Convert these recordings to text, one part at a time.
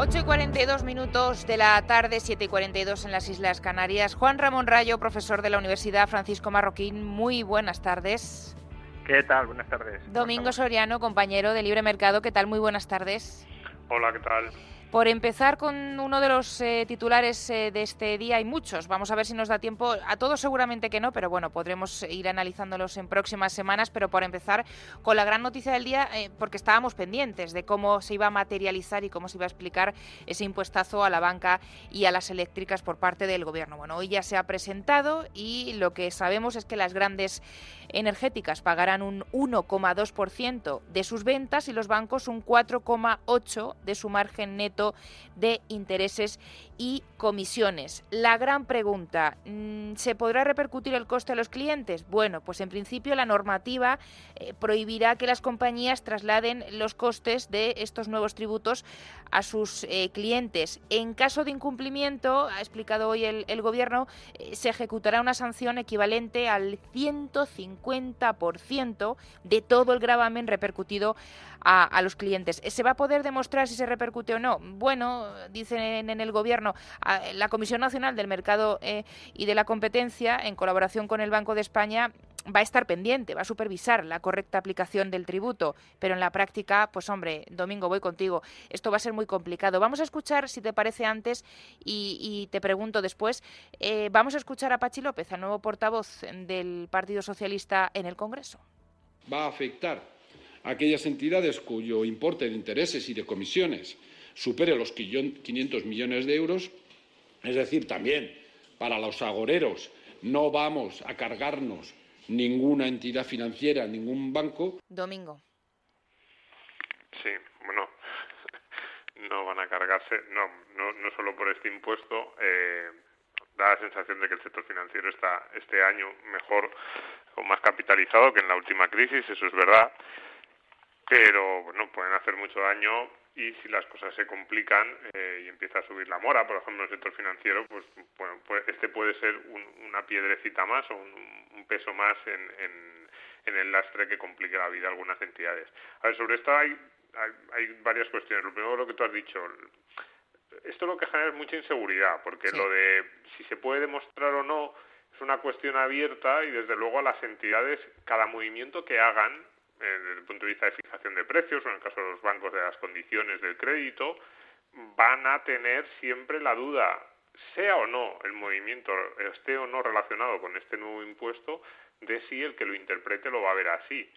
8 y 42 minutos de la tarde, 7 y 42 en las Islas Canarias. Juan Ramón Rayo, profesor de la Universidad Francisco Marroquín, muy buenas tardes. ¿Qué tal? Buenas tardes. Domingo Soriano, compañero de Libre Mercado, ¿qué tal? Muy buenas tardes. Hola, ¿qué tal? Por empezar con uno de los eh, titulares eh, de este día, hay muchos. Vamos a ver si nos da tiempo. A todos seguramente que no, pero bueno, podremos ir analizándolos en próximas semanas. Pero por empezar con la gran noticia del día, eh, porque estábamos pendientes de cómo se iba a materializar y cómo se iba a explicar ese impuestazo a la banca y a las eléctricas por parte del gobierno. Bueno, hoy ya se ha presentado y lo que sabemos es que las grandes energéticas pagarán un 1,2% de sus ventas y los bancos un 4,8% de su margen neto de intereses y comisiones. La gran pregunta, mm, ¿se podrá repercutir el coste a los clientes? Bueno, pues en principio la normativa eh, prohibirá que las compañías trasladen los costes de estos nuevos tributos a sus eh, clientes. En caso de incumplimiento, ha explicado hoy el, Gobierno, eh, se ejecutará una sanción equivalente al 150% de todo el gravamen repercutido a, los clientes. ¿Se va a poder demostrar si se repercute o no? Bueno, dicen en el Gobierno, la Comisión Nacional del Mercado eh, y de la Competencia, en colaboración con el Banco de España, va a estar pendiente, va a supervisar la correcta aplicación del tributo, pero en la práctica, pues hombre, Domingo, voy contigo, esto va a ser muy complicado. Vamos a escuchar, si te parece antes, y, te pregunto después, eh, vamos a escuchar a Pachi López, al nuevo portavoz del Partido Socialista en el Congreso. Va a afectar aquellas entidades cuyo importe de intereses y de comisiones supere los 500 millones de euros, es decir, también para los agoreros no vamos a cargarnos ninguna entidad financiera, ningún banco. Domingo. Sí, bueno, no van a cargarse, no, no, no solo por este impuesto. Eh, da la sensación de que el sector financiero está este año mejor o más capitalizado que en la última crisis, eso es verdad. Pero bueno, pueden hacer mucho daño y si las cosas se complican eh, y empieza a subir la mora, por ejemplo, en el sector financiero, pues bueno, pues este puede ser una piedrecita más o un, peso más en, en, el lastre que complique la vida a algunas entidades. A ver, sobre esto hay, hay, varias cuestiones. Lo primero, lo que tú has dicho, esto lo que genera es mucha inseguridad, porque lo de si se puede demostrar o no es una cuestión abierta y desde luego a las entidades, cada movimiento que hagan desde el punto de vista de fijación de precios o en el caso de los bancos de las condiciones del crédito, van a tener siempre la duda, sea o no el movimiento, esté o no relacionado con este nuevo impuesto, de si el que lo interprete lo va a ver así.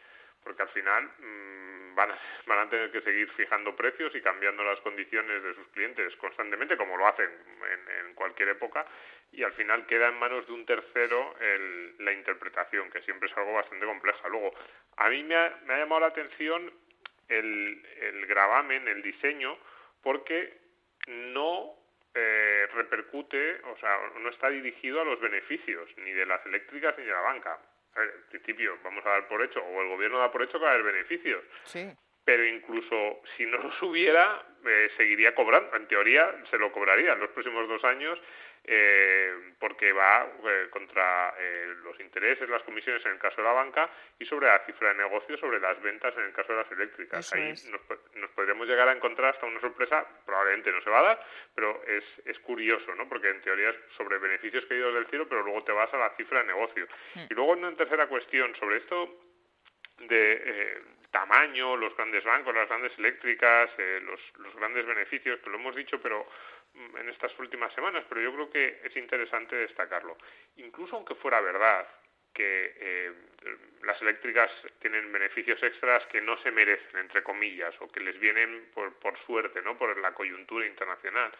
Porque al final mmm, van, a, tener que seguir fijando precios y cambiando las condiciones de sus clientes constantemente, como lo hacen en, en cualquier época, y al final queda en manos de un tercero el, la interpretación, que siempre es algo bastante compleja. Luego, a mí me ha, me ha llamado la atención el, el gravamen, el diseño, porque no eh, repercute, o sea, no está dirigido a los beneficios ni de las eléctricas ni de la banca. En principio, vamos a dar por hecho, o el gobierno da por hecho que va a haber beneficios. Sí pero incluso si no los hubiera, eh, seguiría cobrando. En teoría, se lo cobraría en los próximos dos años eh, porque va eh, contra eh, los intereses, las comisiones en el caso de la banca y sobre la cifra de negocio, sobre las ventas en el caso de las eléctricas. Ahí nos, nos, podríamos llegar a encontrar hasta una sorpresa, probablemente no se va a dar, pero es, es curioso, ¿no? porque en teoría es sobre beneficios caídos del cielo, pero luego te vas a la cifra de negocio. Hmm. Y luego una tercera cuestión sobre esto de tamaño, los grandes bancos, las grandes eléctricas, los, los grandes beneficios, que lo hemos dicho, pero en estas últimas semanas, pero yo creo que es interesante destacarlo. Incluso aunque fuera verdad que eh, las eléctricas tienen beneficios extras que no se merecen, entre comillas, o que les vienen por, por suerte, ¿no? por la coyuntura internacional.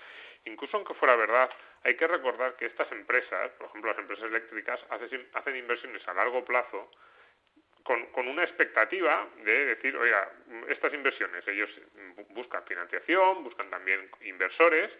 Incluso aunque fuera verdad, hay que recordar que estas empresas, por ejemplo las empresas eléctricas, hacen, hacen inversiones a largo plazo con, con, una expectativa de decir, oiga, estas inversiones, ellos buscan financiación, buscan también inversores,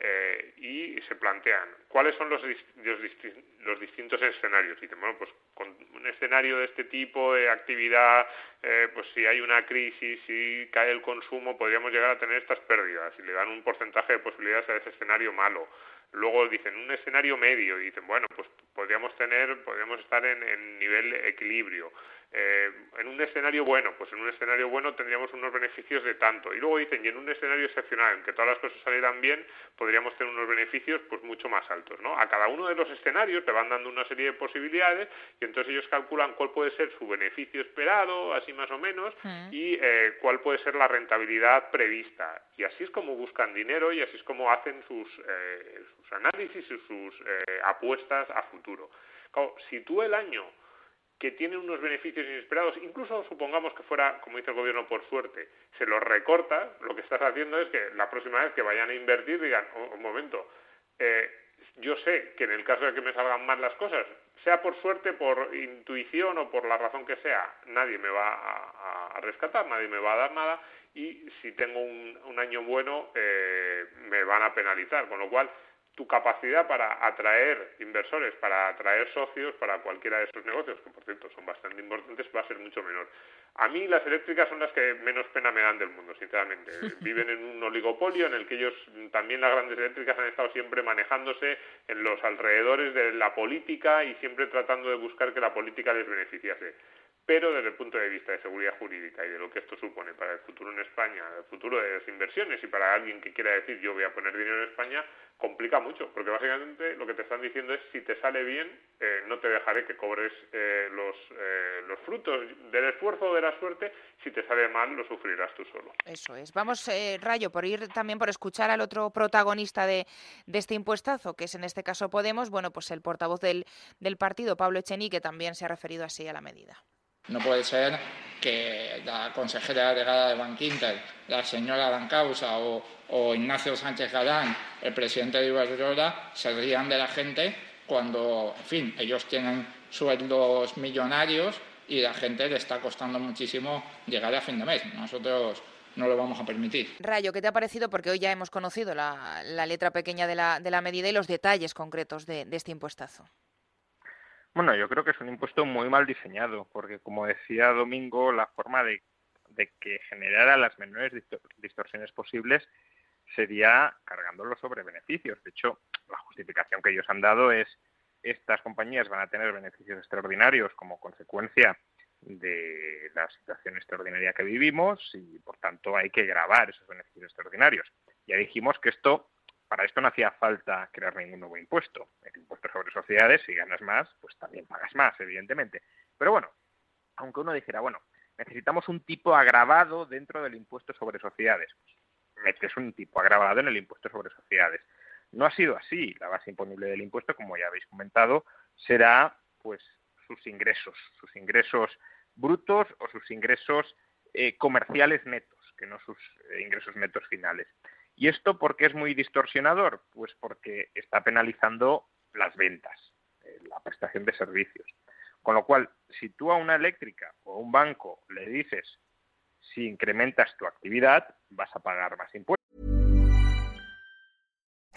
eh, y se plantean cuáles son los, los, distintos escenarios. Y dicen, bueno, pues con un escenario de este tipo de actividad, eh, pues si hay una crisis, si cae el consumo, podríamos llegar a tener estas pérdidas y le dan un porcentaje de posibilidades a ese escenario malo. Luego dicen un escenario medio y dicen, bueno, pues podríamos tener, podríamos estar en, en nivel equilibrio. Eh, en un escenario bueno, pues en un escenario bueno tendríamos unos beneficios de tanto. Y luego dicen, y en un escenario excepcional, en que todas las cosas salieran bien, podríamos tener unos beneficios pues mucho más altos. ¿no? A cada uno de los escenarios te van dando una serie de posibilidades y entonces ellos calculan cuál puede ser su beneficio esperado, así más o menos, mm. y eh, cuál puede ser la rentabilidad prevista. Y así es como buscan dinero y así es como hacen sus, eh, sus análisis y sus apuestas a futuro. si tú el año que tienen unos beneficios inesperados, incluso supongamos que fuera, como dice el gobierno, por suerte, se los recorta, lo que estás haciendo es que la próxima vez que vayan a invertir digan, oh, un momento, eh, yo sé que en el caso de que me salgan mal las cosas, sea por suerte, por intuición o por la razón que sea, nadie me va a, rescatar, nadie me va a dar nada y si tengo un, año bueno eh, me van a penalizar, con lo cual tu capacidad para atraer inversores, para atraer socios para cualquiera de esos negocios, que por cierto son bastante importantes, va a ser mucho menor. A mí las eléctricas son las que menos pena me dan del mundo, sinceramente. Viven en un oligopolio en el que ellos, también las grandes eléctricas, han estado siempre manejándose en los alrededores de la política y siempre tratando de buscar que la política les beneficiase pero desde el punto de vista de seguridad jurídica y de lo que esto supone para el futuro en España, el futuro de las inversiones y para alguien que quiera decir yo voy a poner dinero en España, complica mucho, porque básicamente lo que te están diciendo es si te sale bien, eh, no te dejaré que cobres eh, los, eh, los frutos del esfuerzo o de la suerte, si te sale mal lo sufrirás tú solo. Eso es. Vamos, Rayo, por ir también por escuchar al otro protagonista de, de, este impuestazo, que es en este caso Podemos, bueno, pues el portavoz del, del partido, Pablo Echení, que también se ha referido así a la medida. No puede ser que la consejera delegada de Bankinter, la señora Dancausa o, Ignacio Sánchez Galán, el presidente de Iberdrola, se rían de la gente cuando, en fin, ellos tienen sueldos millonarios y la gente le está costando muchísimo llegar a fin de mes. Nosotros no lo vamos a permitir. Rayo, ¿qué te ha parecido? Porque hoy ya hemos conocido la, letra pequeña de la, de la, medida y los detalles concretos de este impuestazo. Bueno, yo creo que es un impuesto muy mal diseñado, porque como decía Domingo, la forma de, que generara las menores distorsiones posibles sería cargándolo sobre beneficios. De hecho, la justificación que ellos han dado es estas compañías van a tener beneficios extraordinarios como consecuencia de la situación extraordinaria que vivimos y por tanto hay que grabar esos beneficios extraordinarios. Ya dijimos que esto para esto no hacía falta crear ningún nuevo impuesto. El impuesto sobre sociedades, si ganas más, pues también pagas más, evidentemente. Pero bueno, aunque uno dijera, bueno, necesitamos un tipo agravado dentro del impuesto sobre sociedades. Pues metes un tipo agravado en el impuesto sobre sociedades. No ha sido así. La base imponible del impuesto, como ya habéis comentado, será pues sus ingresos, sus ingresos brutos o sus ingresos eh, comerciales netos, que no sus eh, ingresos netos finales. ¿Y esto por qué es muy distorsionador? Pues porque está penalizando las ventas, eh, la prestación de servicios. Con lo cual, si tú a una eléctrica o a un banco le dices, si incrementas tu actividad, vas a pagar más impuestos.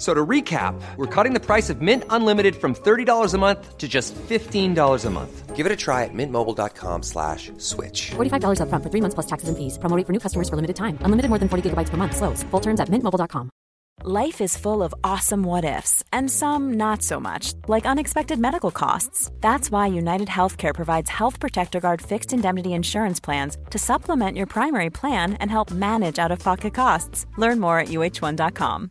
So to recap, we're cutting the price of Mint Unlimited from $30 a month to just $15 a month. Give it a try at mintmobile.com slash switch. $45 up front for three months plus taxes and fees. Promoting for new customers for limited time. Unlimited more than 40 gigabytes per month. Slows. Full terms at mintmobile.com. Life is full of awesome what ifs and some not so much, like unexpected medical costs. That's why United Healthcare provides Health Protector Guard fixed indemnity insurance plans to supplement your primary plan and help manage out-of-pocket costs. Learn more at uh1.com.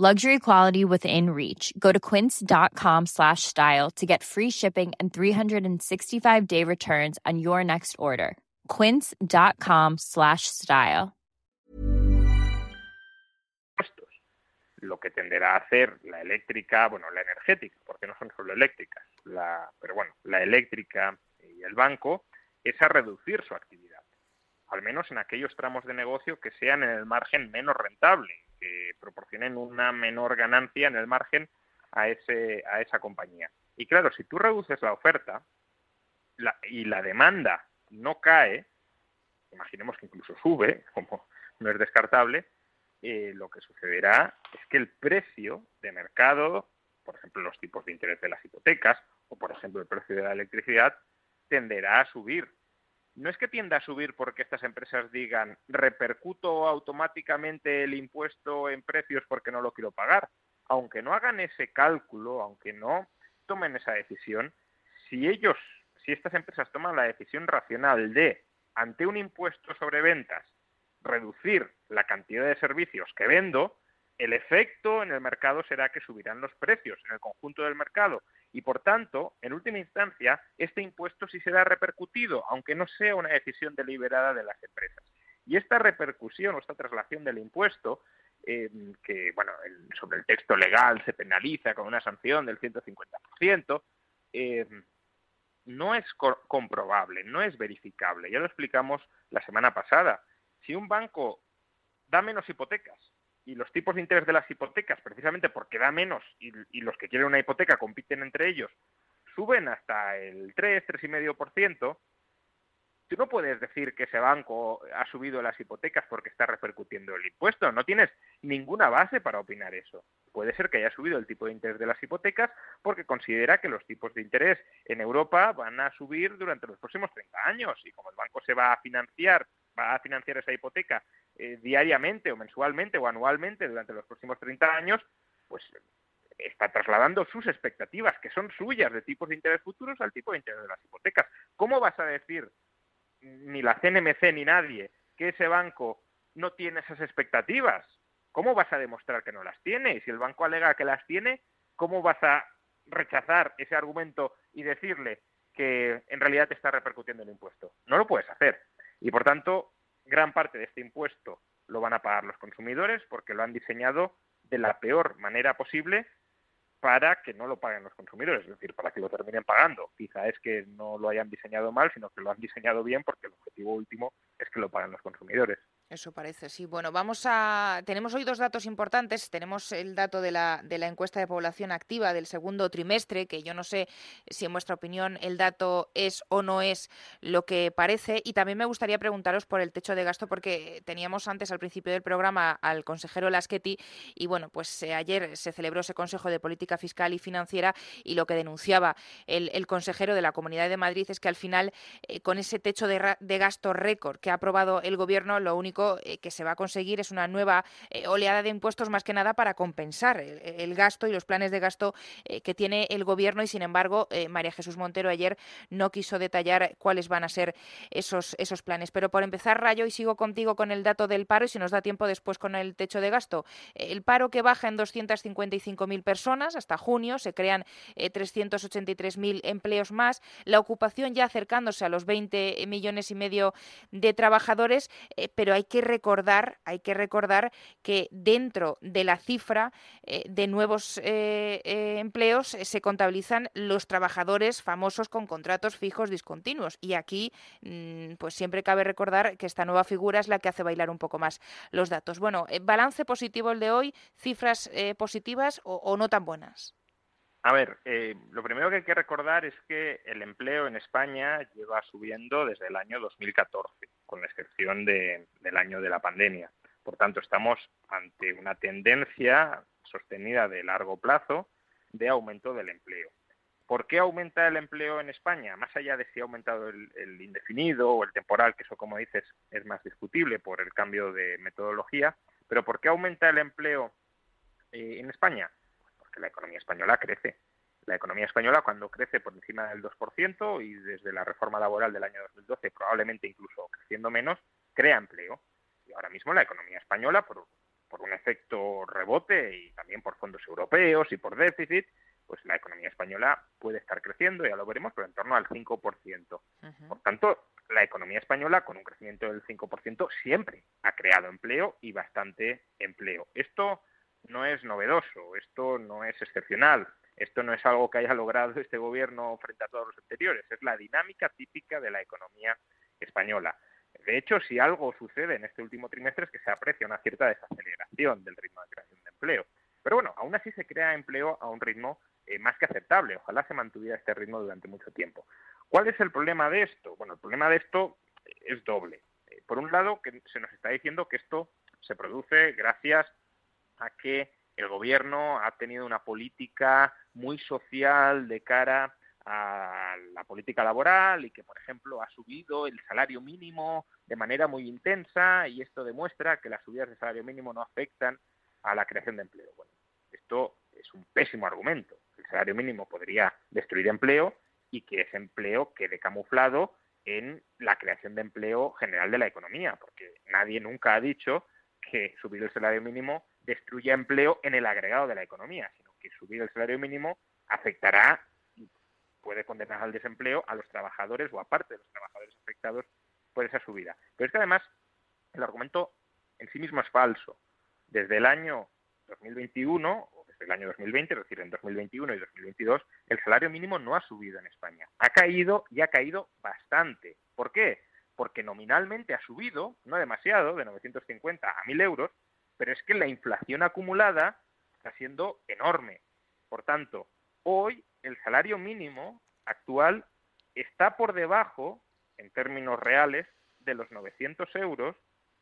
Luxury quality within reach. Go to quince.com slash style to get free shipping and 365 day returns on your next order. Quince.com slash style. Lo que tenderá a hacer la eléctrica, bueno, la energética, porque no son solo eléctricas, la, pero bueno, la eléctrica y el banco, es a reducir su actividad, al menos en aquellos tramos de negocio que sean en el margen menos rentable, que proporcionen una menor ganancia en el margen a, ese, a esa compañía. Y claro, si tú reduces la oferta y la demanda no cae, imaginemos que incluso sube, como no es descartable, eh, lo que sucederá es que el precio de mercado, por ejemplo, los tipos de interés de las hipotecas o, por ejemplo, el precio de la electricidad, tenderá a subir. No es que tienda a subir porque estas empresas digan repercuto automáticamente el impuesto en precios porque no lo quiero pagar. Aunque no hagan ese cálculo, aunque no tomen esa decisión, si ellos, si estas empresas toman la decisión racional de, ante un impuesto sobre ventas, reducir la cantidad de servicios que vendo, el efecto en el mercado será que subirán los precios en el conjunto del mercado y, por tanto, en última instancia, este impuesto sí será repercutido, aunque no sea una decisión deliberada de las empresas. Y esta repercusión o esta traslación del impuesto, eh, que bueno, sobre el texto legal se penaliza con una sanción del 150%, eh, no es comprobable, no es verificable. Ya lo explicamos la semana pasada si un banco da menos hipotecas y los tipos de interés de las hipotecas, precisamente porque da menos y, los que quieren una hipoteca compiten entre ellos, suben hasta el 3, 3,5%, tú no puedes decir que ese banco ha subido las hipotecas porque está repercutiendo el impuesto. No tienes ninguna base para opinar eso. Puede ser que haya subido el tipo de interés de las hipotecas porque considera que los tipos de interés en Europa van a subir durante los próximos 30 años y como el banco se va a financiar va a financiar esa hipoteca eh, diariamente o mensualmente o anualmente durante los próximos 30 años, pues está trasladando sus expectativas, que son suyas de tipos de interés futuros, al tipo de interés de las hipotecas. ¿Cómo vas a decir, ni la CNMC ni nadie, que ese banco no tiene esas expectativas? ¿Cómo vas a demostrar que no las tiene? Y si el banco alega que las tiene, ¿cómo vas a rechazar ese argumento y decirle que en realidad te está repercutiendo el impuesto? No lo puedes hacer. Y por tanto, gran parte de este impuesto lo van a pagar los consumidores porque lo han diseñado de la peor manera posible para que no lo paguen los consumidores, es decir, para que lo terminen pagando. Quizá es que no lo hayan diseñado mal, sino que lo han diseñado bien porque el objetivo último es que lo paguen los consumidores. Eso parece, sí. Bueno, vamos a. Tenemos hoy dos datos importantes. Tenemos el dato de la, de la encuesta de población activa del segundo trimestre, que yo no sé si en vuestra opinión el dato es o no es lo que parece. Y también me gustaría preguntaros por el techo de gasto, porque teníamos antes al principio del programa al consejero Laschetti, y bueno, pues eh, ayer se celebró ese Consejo de Política Fiscal y Financiera, y lo que denunciaba el, el consejero de la Comunidad de Madrid es que al final, eh, con ese techo de, de gasto récord que ha aprobado el Gobierno, lo único eh, que se va a conseguir es una nueva eh, oleada de impuestos más que nada para compensar el, gasto y los planes de gasto eh, que tiene el gobierno y sin embargo María Jesús Montero ayer no quiso detallar cuáles van a ser esos, esos planes. Pero por empezar, Rayo, y sigo contigo con el dato del paro y si nos da tiempo después con el techo de gasto. El paro que baja en 255.000 personas hasta junio, se crean 383.000 empleos más, la ocupación ya acercándose a los 20 millones y medio de trabajadores, pero hay que recordar, hay que recordar que dentro de la cifra eh, de nuevos eh, eh, empleos se contabilizan los trabajadores famosos con contratos fijos discontinuos. Y aquí, mm, pues siempre cabe recordar que esta nueva figura es la que hace bailar un poco más los datos. Bueno, balance positivo el de hoy, cifras positivas o no tan buenas. A ver, eh, lo primero que hay que recordar es que el empleo en España lleva subiendo desde el año 2014, con la excepción del año de la pandemia. Por tanto, estamos ante una tendencia sostenida de largo plazo de aumento del empleo. ¿Por qué aumenta el empleo en España? Más allá de si ha aumentado el, indefinido o el temporal, que eso, como dices, es más discutible por el cambio de metodología, pero ¿por qué aumenta el empleo eh, en España? La economía española crece. La economía española cuando crece por encima del 2% y desde la reforma laboral del año 2012 probablemente incluso creciendo menos, crea empleo. Y ahora mismo la economía española, por, por un efecto rebote y también por fondos europeos y por déficit, pues la economía española puede estar creciendo, ya lo veremos, pero en torno al 5%. Por tanto, la economía española, con un crecimiento del 5%, siempre ha creado empleo y bastante empleo. Esto no es novedoso, esto no es excepcional, esto no es algo que haya logrado este gobierno frente a todos los anteriores, es la dinámica típica de la economía española. De hecho, si algo sucede en este último trimestre es que se aprecia una cierta desaceleración del ritmo de creación de empleo. Pero bueno, aún así se crea empleo a un ritmo eh, más que aceptable. Ojalá se mantuviera este ritmo durante mucho tiempo. ¿Cuál es el problema de esto? Bueno, el problema de esto es doble. Eh, por un lado, que se nos está diciendo que esto se produce gracias a que el gobierno ha tenido una política muy social de cara a la política laboral y que, por ejemplo, ha subido el salario mínimo de manera muy intensa y esto demuestra que las subidas de salario mínimo no afectan a la creación de empleo. Bueno, esto es un pésimo argumento. El salario mínimo podría destruir empleo y que ese empleo quede camuflado en la creación de empleo general de la economía, porque nadie nunca ha dicho que subir el salario mínimo destruya empleo en el agregado de la economía, sino que subir el salario mínimo afectará y puede condenar al desempleo a los trabajadores o a parte de los trabajadores afectados por esa subida. Pero es que además el argumento en sí mismo es falso. Desde el año 2021, o desde el año 2020, es decir, en 2021 y 2022, el salario mínimo no ha subido en España. Ha caído y ha caído bastante. ¿Por qué? Porque nominalmente ha subido, no demasiado, de 950 a 1.000 euros, pero es que la inflación acumulada está siendo enorme. Por tanto, hoy el salario mínimo actual está por debajo, en términos reales, de los 900 euros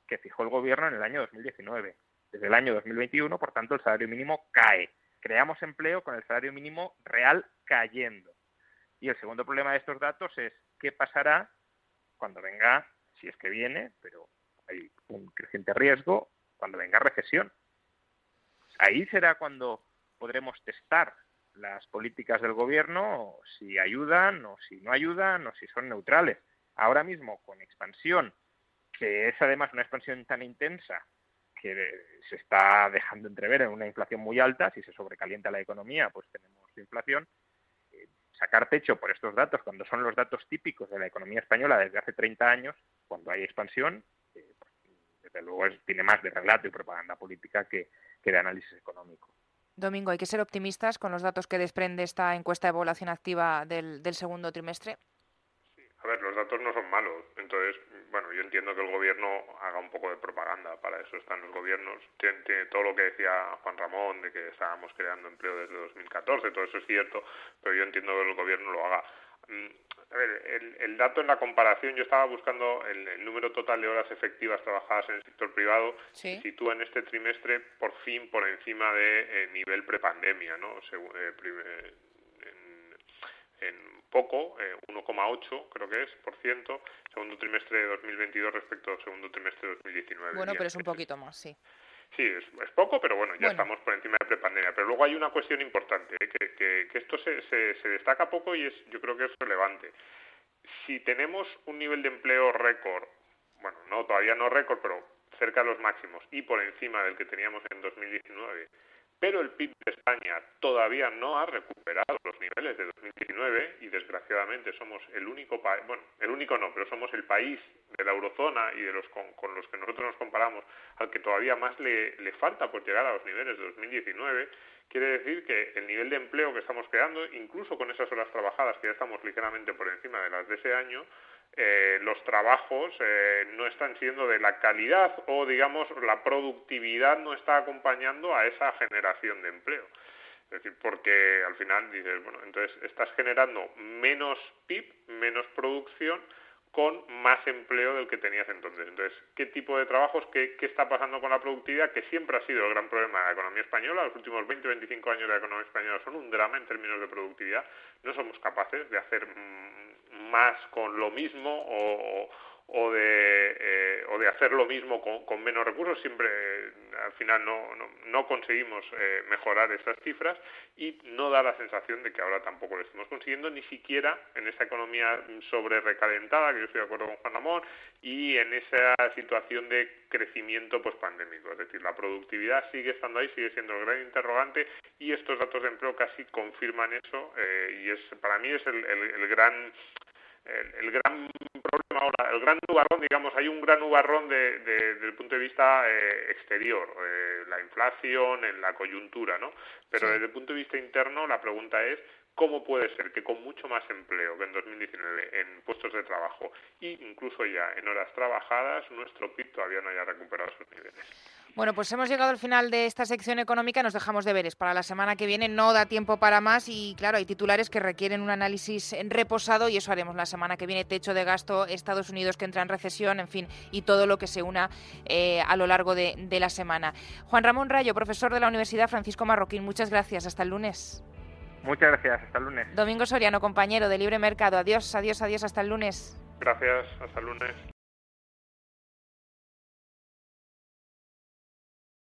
que fijó el gobierno en el año 2019. Desde el año 2021, por tanto, el salario mínimo cae. Creamos empleo con el salario mínimo real cayendo. Y el segundo problema de estos datos es qué pasará cuando venga, si es que viene, pero hay un creciente riesgo, cuando venga recesión. Ahí será cuando podremos testar las políticas del gobierno, si ayudan o si no ayudan o si son neutrales. Ahora mismo, con expansión, que es además una expansión tan intensa que se está dejando entrever en una inflación muy alta, si se sobrecalienta la economía, pues tenemos inflación. Eh, sacar pecho por estos datos, cuando son los datos típicos de la economía española desde hace 30 años, cuando hay expansión, desde luego tiene más de relato y propaganda política que, de análisis económico. Domingo, ¿hay que ser optimistas con los datos que desprende esta encuesta de población activa del, segundo trimestre? A ver, los datos no son malos. Entonces, bueno, yo entiendo que el gobierno haga un poco de propaganda. Para eso están los gobiernos. Tiene, todo lo que decía Juan Ramón de que estábamos creando empleo desde 2014, todo eso es cierto, pero yo entiendo que el gobierno lo haga. Mm, a ver, el, dato en la comparación, yo estaba buscando el, número total de horas efectivas trabajadas en el sector privado, ¿Sí? sitúa en este trimestre por fin por encima de eh, nivel prepandemia, ¿no? Eh, eh, en, poco, 1,8 creo que es, por ciento, segundo trimestre de 2022 respecto al segundo trimestre de 2019. Bueno, pero es un poquito más, sí. Sí, es, poco, pero bueno, ya estamos por encima de prepandemia. Pero luego hay una cuestión importante, ¿eh? que, que, esto se, se, se, destaca poco y es, yo creo que es relevante. Si tenemos un nivel de empleo récord, bueno, no todavía no récord, pero cerca de los máximos y por encima del que teníamos en 2019, pero el PIB de España todavía no ha recuperado los niveles de 2019 y desgraciadamente somos el único país, bueno, el único no, pero somos el país de la eurozona y de los con, los que nosotros nos comparamos al que todavía más le, le falta por llegar a los niveles de 2019, quiere decir que el nivel de empleo que estamos creando, incluso con esas horas trabajadas que ya estamos ligeramente por encima de las de ese año, eh, los trabajos eh, no están siendo de la calidad o, digamos, la productividad no está acompañando a esa generación de empleo. Es decir, porque al final dices, bueno, entonces estás generando menos PIB, menos producción, con más empleo del que tenías entonces. Entonces, ¿qué tipo de trabajos, qué, qué, está pasando con la productividad? Que siempre ha sido el gran problema de la economía española. Los últimos 20 25 años de la economía española son un drama en términos de productividad. No somos capaces de hacer mm, más con lo mismo o, o de, eh, o de hacer lo mismo con, menos recursos, siempre al final no, no, conseguimos eh, mejorar esas cifras y no da la sensación de que ahora tampoco lo estemos consiguiendo, ni siquiera en esa economía sobre recalentada, que yo estoy de acuerdo con Juan Ramón, y en esa situación de crecimiento pospandémico. Es decir, la productividad sigue estando ahí, sigue siendo el gran interrogante y estos datos de empleo casi confirman eso eh, y es para mí es el, el gran el, gran problema ahora, el gran nubarrón, digamos, hay un gran nubarrón de, desde el punto de vista eh, exterior, eh, la inflación, en la coyuntura, ¿no? Pero desde el punto de vista interno, la pregunta es cómo puede ser que con mucho más empleo que en 2019 en puestos de trabajo e incluso ya en horas trabajadas, nuestro PIB todavía no haya recuperado sus niveles. Bueno, pues hemos llegado al final de esta sección económica, nos dejamos deberes. Para la semana que viene no da tiempo para más y claro, hay titulares que requieren un análisis reposado y eso haremos la semana que viene. Techo de gasto, Estados Unidos que entra en recesión, en fin, y todo lo que se una eh, a lo largo de, de la semana. Juan Ramón Rayo, profesor de la Universidad Francisco Marroquín, muchas gracias. Hasta el lunes. Muchas gracias, hasta el lunes. Domingo Soriano, compañero de Libre Mercado. Adiós, adiós, adiós, hasta el lunes. Gracias, hasta el lunes.